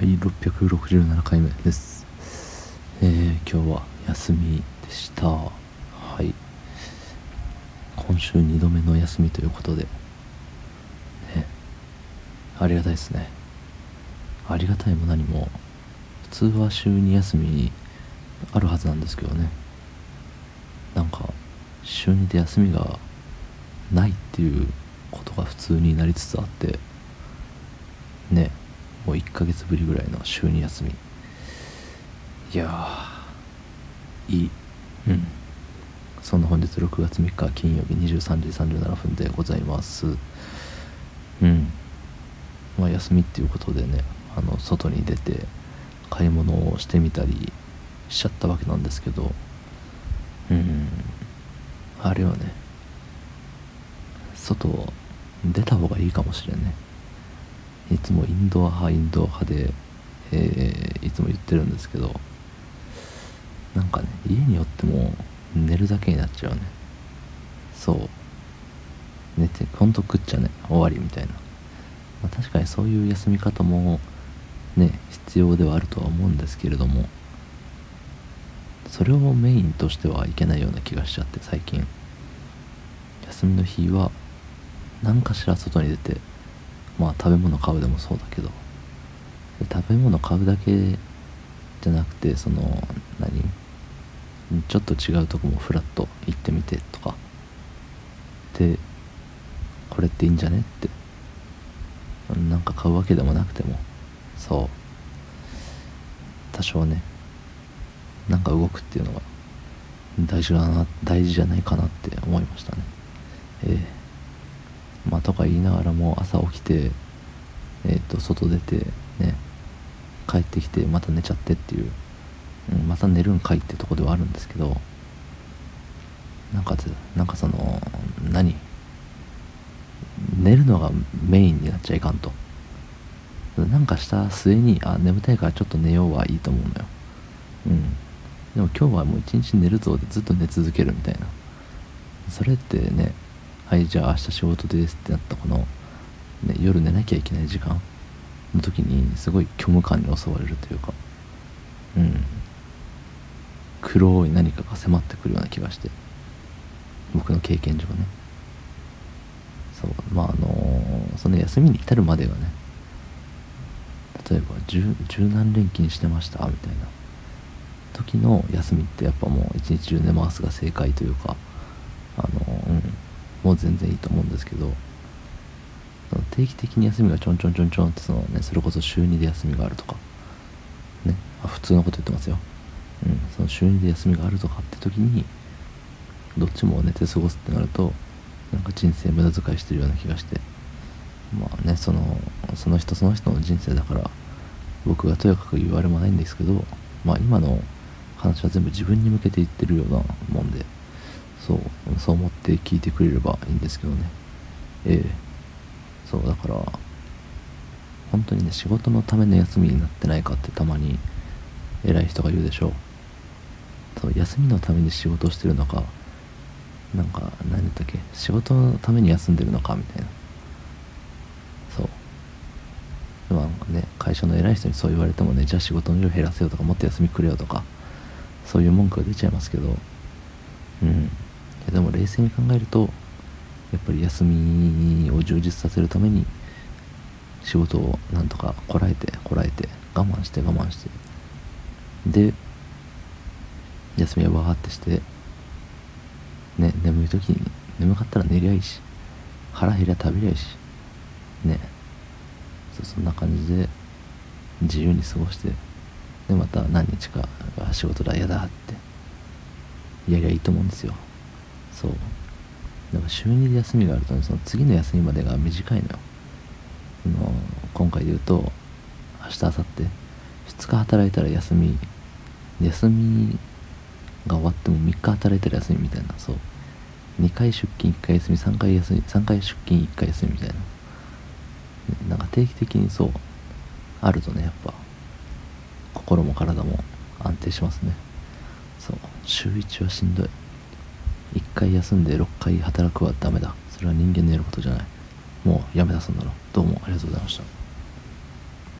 はい667回目です。えー、今日は休みでした。はい。今週2度目の休みということで。ねありがたいですね。ありがたいも何も。普通は週2休みあるはずなんですけどね。なんか週2で休みがないっていうことが普通になりつつあって。ね。もう1ヶ月ぶりぐらいの週2休み。いやいい。うん。そんな本日6月3日金曜日23時37分でございます。うん。まあ休みっていうことでねあの外に出て買い物をしてみたりしちゃったわけなんですけど。うん。あれはね外出た方がいいかもしれんねいつもインドア派インドア派で、えー、いつも言ってるんですけどなんかね家によっても寝るだけになっちゃうね。そう。寝てほんと食っちゃね。終わりみたいな、まあ、確かにそういう休み方もね必要ではあるとは思うんですけれどもそれをメインとしてはいけないような気がしちゃって最近。休みの日は何かしら外に出てまあ食べ物買うでもそうだけど。食べ物買うだけじゃなくてその何？ちょっと違うとこもフラッと行ってみてとか。でこれっていいんじゃねって。なんか買うわけでもなくても。そう。多少ね。なんか動くっていうのが大事だな大事じゃないかなって思いましたね。ええ。ーまあ、とか言いながらも朝起きて、えー、と外出てね帰ってきてまた寝ちゃってっていう、うん、また寝るんかいってとこではあるんですけどなんかなんかその何寝るのがメインになっちゃいかんと。なんかした末にあ眠たいからちょっと寝ようはいいと思うのよ。うん。でも今日はもう一日寝るぞでずっと寝続けるみたいな。それってねはいじゃあ明日仕事ですってなったこの、ね、夜寝なきゃいけない時間の時にすごい虚無感に襲われるというかうん。黒い何かが迫ってくるような気がして僕の経験上ね。そうまああのー、その休みに至るまでがね例えば十十何連勤してましたみたいな。時の休みってやっぱもう一日中寝回すが正解というかあのー、うん。もう全然いいと思うんですけど定期的に休みがちょんちょんちょんちょんってそのねそれこそ週2で休みがあるとかねあ普通のこと言ってますよ。うんその週2で休みがあるとかって時にどっちも寝て過ごすってなるとなんか人生無駄遣いしてるような気がしてまあねそのその人その人の人生だから僕がとやかく言われもないんですけどまあ今の話は全部自分に向けて言ってるようなもんでそうそう思って聞いてくれればいいんですけどね。ええ。そうだから本当にね仕事のための休みになってないかってたまに偉い人が言うでしょう。そう休みのために仕事をしてるのかなんか何だったっけ仕事のために休んでるのかみたいな。そう。でもね会社の偉い人にそう言われてもねじゃあ仕事の量減らせよとかもっと休みくれよとかそういう文句が出ちゃいますけど。うん。やでも冷静に考えるとやっぱり休みを充実させるために仕事をなんとかこらえてこらえて我慢して我慢して。で休みはわーってしてね眠い時に眠かったら寝りゃいいし腹減りゃ食べりゃいいしね。そそんな感じで自由に過ごしてでまた何日か仕事だ嫌だってやりゃいいと思うんですよ。そう。だから週2で休みがあるとねその次の休みまでが短いのよ。の今回で言うと明日明後日。2日働いたら休み休みが終わっても3日働いたら休みみたいな。そう。2回出勤1回休み3回休み3回出勤1回休みみたいな。なんか定期的にそうあるとねやっぱ。心も体も安定しますね。そう。週1はしんどい。1回休んで6回働くはダメだ。それは人間のやることじゃない。もうやめ出すんだろどうもありがとうございました。